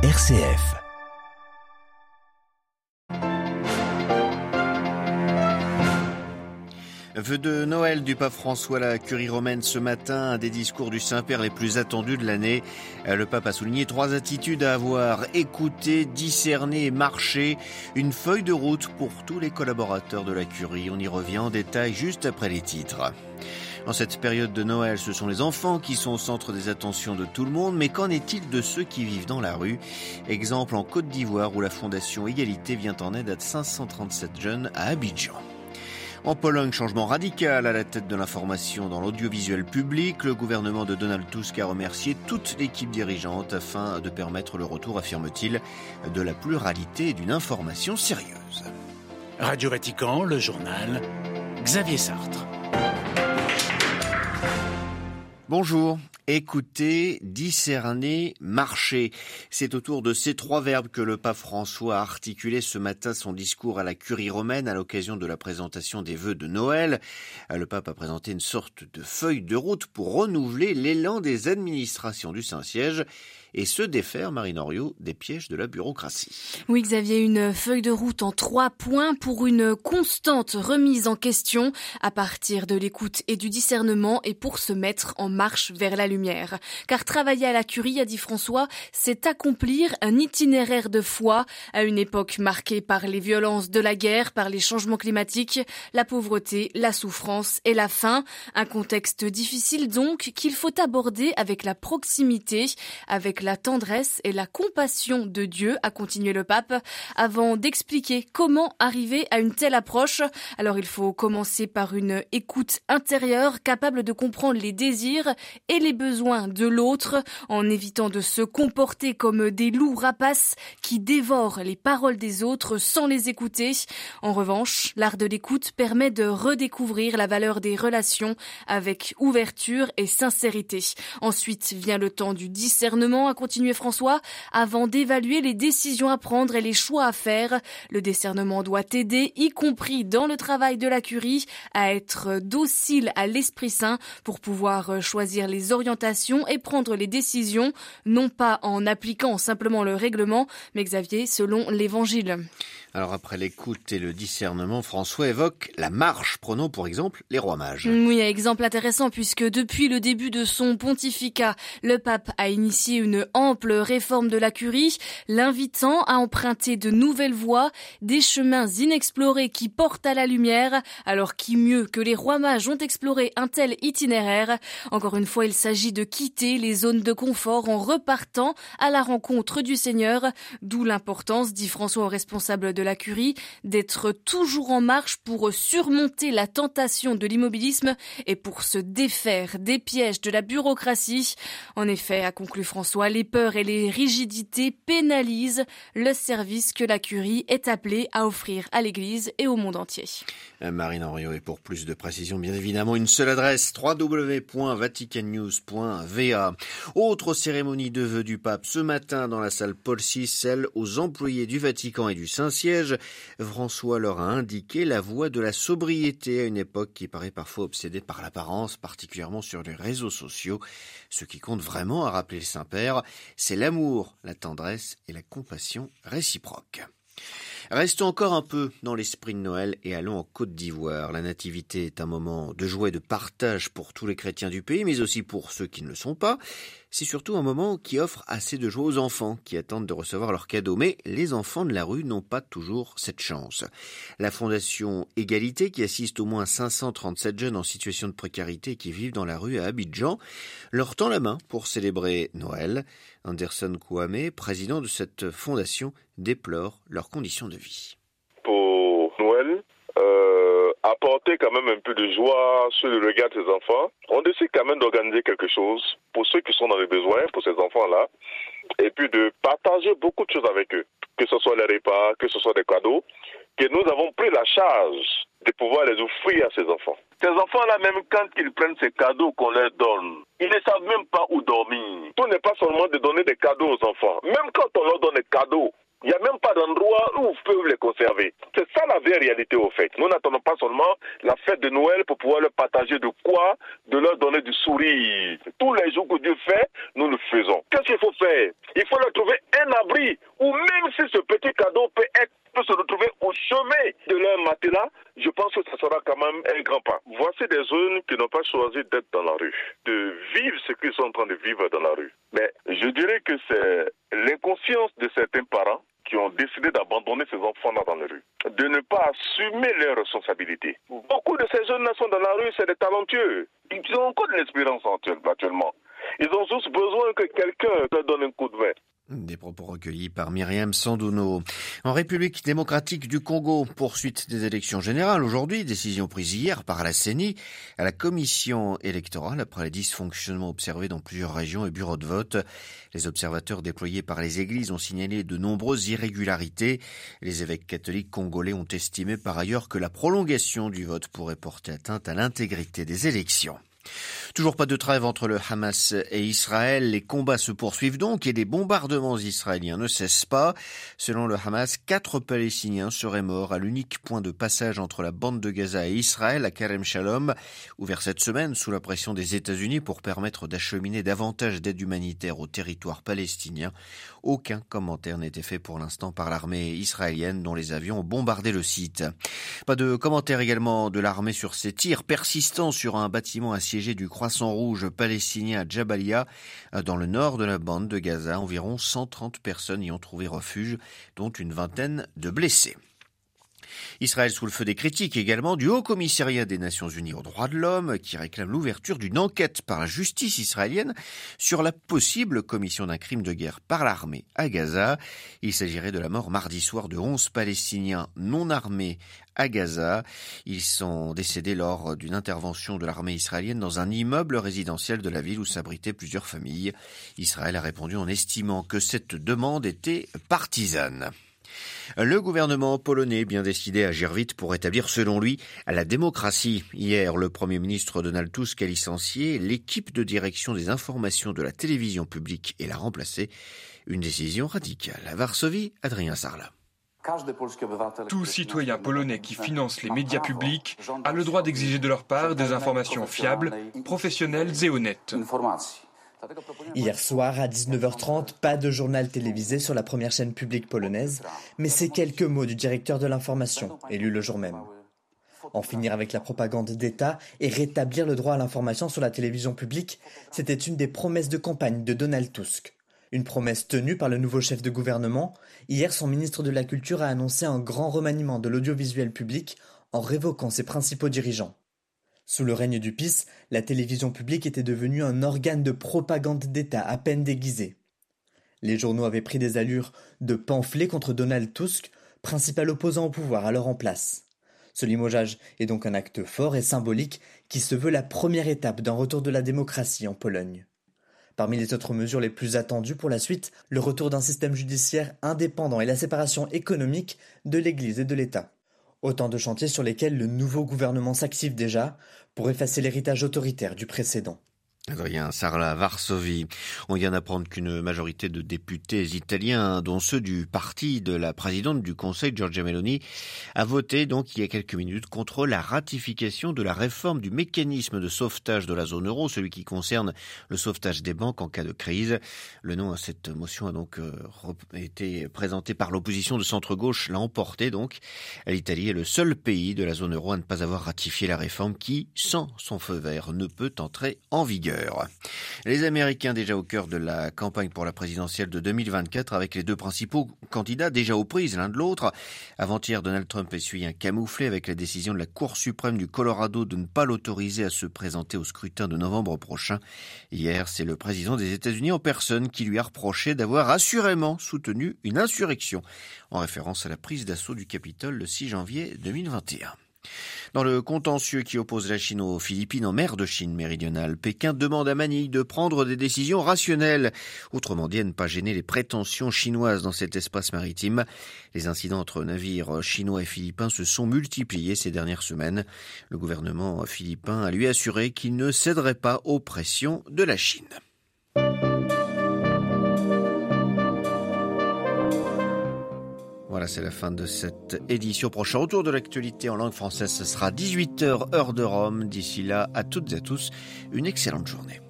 RCF. Vœu de Noël du pape François à la curie romaine ce matin, un des discours du Saint-Père les plus attendus de l'année. Le pape a souligné trois attitudes à avoir, écouter, discerner et marcher, une feuille de route pour tous les collaborateurs de la curie. On y revient en détail juste après les titres. En cette période de Noël, ce sont les enfants qui sont au centre des attentions de tout le monde, mais qu'en est-il de ceux qui vivent dans la rue? Exemple en Côte d'Ivoire où la Fondation Égalité vient en aide à 537 jeunes à Abidjan. En Pologne, changement radical à la tête de l'information dans l'audiovisuel public. Le gouvernement de Donald Tusk a remercié toute l'équipe dirigeante afin de permettre le retour, affirme-t-il, de la pluralité et d'une information sérieuse. Radio Vatican, le journal, Xavier Sartre. Bonjour. Écouter, discerner, marcher. C'est autour de ces trois verbes que le pape François a articulé ce matin son discours à la curie romaine à l'occasion de la présentation des vœux de Noël. Le pape a présenté une sorte de feuille de route pour renouveler l'élan des administrations du Saint-Siège et se défaire, Marine des pièges de la bureaucratie. Oui, Xavier, une feuille de route en trois points pour une constante remise en question à partir de l'écoute et du discernement et pour se mettre en marche vers la lumière. Car travailler à la curie, a dit François, c'est accomplir un itinéraire de foi à une époque marquée par les violences de la guerre, par les changements climatiques, la pauvreté, la souffrance et la faim. Un contexte difficile donc qu'il faut aborder avec la proximité, avec la tendresse et la compassion de Dieu, a continué le pape, avant d'expliquer comment arriver à une telle approche. Alors il faut commencer par une écoute intérieure capable de comprendre les désirs et les besoins de l'autre en évitant de se comporter comme des loups rapaces qui dévorent les paroles des autres sans les écouter. En revanche, l'art de l'écoute permet de redécouvrir la valeur des relations avec ouverture et sincérité. Ensuite vient le temps du discernement a continué François, avant d'évaluer les décisions à prendre et les choix à faire. Le discernement doit aider, y compris dans le travail de la curie, à être docile à l'Esprit Saint pour pouvoir choisir les orientations et prendre les décisions, non pas en appliquant simplement le règlement, mais Xavier, selon l'Évangile. Alors après l'écoute et le discernement, François évoque la marche, prenons pour exemple les rois mages. Oui, exemple intéressant puisque depuis le début de son pontificat, le pape a initié une ample réforme de la curie, l'invitant à emprunter de nouvelles voies, des chemins inexplorés qui portent à la lumière, alors qui mieux que les rois mages ont exploré un tel itinéraire? Encore une fois, il s'agit de quitter les zones de confort en repartant à la rencontre du Seigneur, d'où l'importance, dit François au responsable de la curie, d'être toujours en marche pour surmonter la tentation de l'immobilisme et pour se défaire des pièges de la bureaucratie. En effet, a conclu François, les peurs et les rigidités pénalisent le service que la curie est appelée à offrir à l'Église et au monde entier. Marine Henriot, et pour plus de précision, bien évidemment, une seule adresse, www.vaticannews.va. Autre cérémonie de vœux du pape ce matin dans la salle Paul VI, celle aux employés du Vatican et du Saint-Siège François leur a indiqué la voie de la sobriété à une époque qui paraît parfois obsédée par l'apparence, particulièrement sur les réseaux sociaux. Ce qui compte vraiment, à rappeler le Saint-Père, c'est l'amour, la tendresse et la compassion réciproque. Restons encore un peu dans l'esprit de Noël et allons en Côte d'Ivoire. La Nativité est un moment de joie et de partage pour tous les chrétiens du pays, mais aussi pour ceux qui ne le sont pas. C'est surtout un moment qui offre assez de joie aux enfants qui attendent de recevoir leurs cadeaux. Mais les enfants de la rue n'ont pas toujours cette chance. La Fondation Égalité, qui assiste au moins 537 jeunes en situation de précarité qui vivent dans la rue à Abidjan, leur tend la main pour célébrer Noël. Anderson Kouame, président de cette fondation, déplore leurs conditions de vie. Pour Noël, euh, apporter quand même un peu de joie sur le regard des enfants, on décide quand même d'organiser quelque chose pour ceux qui sont dans les besoins, pour ces enfants-là, et puis de partager beaucoup de choses avec eux, que ce soit les repas, que ce soit des cadeaux, que nous avons pris la charge de pouvoir les offrir à ces enfants. Ces enfants-là, même quand ils prennent ces cadeaux qu'on leur donne, ils ne savent même pas où n'est pas seulement de donner des cadeaux aux enfants. Même quand on leur donne des cadeaux, Il n'y a même pas d'endroit où vous pouvez les conserver. C'est ça la vraie réalité au fait. Nous n'attendons pas seulement la fête de Noël pour pouvoir leur partager de quoi, de leur donner du sourire. Tous les jours que Dieu fait, nous le faisons. Qu'est-ce qu'il faut faire? Il faut leur trouver un abri, ou même si ce petit cadeau peut être peut se retrouver au chemin de leur matelas, je pense que ça sera quand même un grand pas. Voici des zones qui n'ont pas choisi d'être dans la rue, de vivre ce qu'ils sont en train de vivre dans la rue. Mais je dirais que c'est l'inconscience de certains parents qui ont décidé d'abandonner ces enfants-là dans la rue, de ne pas assumer leurs responsabilités. Beaucoup de ces jeunes sont dans la rue, c'est des talentueux. Ils ont encore de l'expérience actuellement. Ils ont juste besoin que quelqu'un leur donne un coup de main. Des propos recueillis par Myriam Sanduno. En République démocratique du Congo, poursuite des élections générales aujourd'hui, décision prise hier par la CENI à la commission électorale après les dysfonctionnements observés dans plusieurs régions et bureaux de vote. Les observateurs déployés par les églises ont signalé de nombreuses irrégularités. Les évêques catholiques congolais ont estimé par ailleurs que la prolongation du vote pourrait porter atteinte à l'intégrité des élections. Toujours pas de trêve entre le Hamas et Israël. Les combats se poursuivent donc et les bombardements israéliens ne cessent pas. Selon le Hamas, quatre Palestiniens seraient morts à l'unique point de passage entre la bande de Gaza et Israël, à Karem Shalom, ouvert cette semaine sous la pression des États-Unis pour permettre d'acheminer davantage d'aide humanitaire au territoire palestinien. Aucun commentaire n'était fait pour l'instant par l'armée israélienne dont les avions ont bombardé le site. Pas de commentaire également de l'armée sur ces tirs persistants sur un bâtiment assiégé du Rouge palestinien à Jabalia, dans le nord de la bande de Gaza. Environ 130 personnes y ont trouvé refuge, dont une vingtaine de blessés. Israël sous le feu des critiques également du Haut Commissariat des Nations Unies aux droits de l'homme qui réclame l'ouverture d'une enquête par la justice israélienne sur la possible commission d'un crime de guerre par l'armée à Gaza. Il s'agirait de la mort mardi soir de 11 Palestiniens non armés à Gaza. Ils sont décédés lors d'une intervention de l'armée israélienne dans un immeuble résidentiel de la ville où s'abritaient plusieurs familles. Israël a répondu en estimant que cette demande était partisane. Le gouvernement polonais bien décidé à agir vite pour établir, selon lui, la démocratie. Hier, le Premier ministre Donald Tusk a licencié l'équipe de direction des informations de la télévision publique et l'a remplacé. Une décision radicale. À Varsovie, Adrien Sarla. Tout citoyen polonais qui finance les médias publics a le droit d'exiger de leur part des informations fiables, professionnelles et honnêtes. Hier soir, à 19h30, pas de journal télévisé sur la première chaîne publique polonaise, mais ces quelques mots du directeur de l'information, élu le jour même. En finir avec la propagande d'État et rétablir le droit à l'information sur la télévision publique, c'était une des promesses de campagne de Donald Tusk. Une promesse tenue par le nouveau chef de gouvernement. Hier, son ministre de la Culture a annoncé un grand remaniement de l'audiovisuel public en révoquant ses principaux dirigeants. Sous le règne du PIS, la télévision publique était devenue un organe de propagande d'État à peine déguisé. Les journaux avaient pris des allures de pamphlets contre Donald Tusk, principal opposant au pouvoir alors en place. Ce limogeage est donc un acte fort et symbolique qui se veut la première étape d'un retour de la démocratie en Pologne. Parmi les autres mesures les plus attendues pour la suite, le retour d'un système judiciaire indépendant et la séparation économique de l'Église et de l'État. Autant de chantiers sur lesquels le nouveau gouvernement s'active déjà pour effacer l'héritage autoritaire du précédent. Adrien Sarla, Varsovie. On vient d'apprendre qu'une majorité de députés italiens, dont ceux du parti de la présidente du Conseil, Giorgia Meloni, a voté donc il y a quelques minutes contre la ratification de la réforme du mécanisme de sauvetage de la zone euro, celui qui concerne le sauvetage des banques en cas de crise. Le nom à cette motion a donc euh, été présenté par l'opposition de centre-gauche, l'a emporté donc. L'Italie est le seul pays de la zone euro à ne pas avoir ratifié la réforme qui, sans son feu vert, ne peut entrer en vigueur. Les Américains déjà au cœur de la campagne pour la présidentielle de 2024 avec les deux principaux candidats déjà aux prises l'un de l'autre. Avant-hier, Donald Trump essuie un camouflé avec la décision de la Cour suprême du Colorado de ne pas l'autoriser à se présenter au scrutin de novembre prochain. Hier, c'est le président des États-Unis en personne qui lui a reproché d'avoir assurément soutenu une insurrection en référence à la prise d'assaut du Capitole le 6 janvier 2021. Dans le contentieux qui oppose la Chine aux Philippines en mer de Chine méridionale, Pékin demande à Manille de prendre des décisions rationnelles, autrement dit à ne pas gêner les prétentions chinoises dans cet espace maritime. Les incidents entre navires chinois et philippins se sont multipliés ces dernières semaines. Le gouvernement philippin a lui assuré qu'il ne céderait pas aux pressions de la Chine. Voilà, c'est la fin de cette édition. Prochain retour de l'actualité en langue française, ce sera 18h heure de Rome. D'ici là, à toutes et à tous, une excellente journée.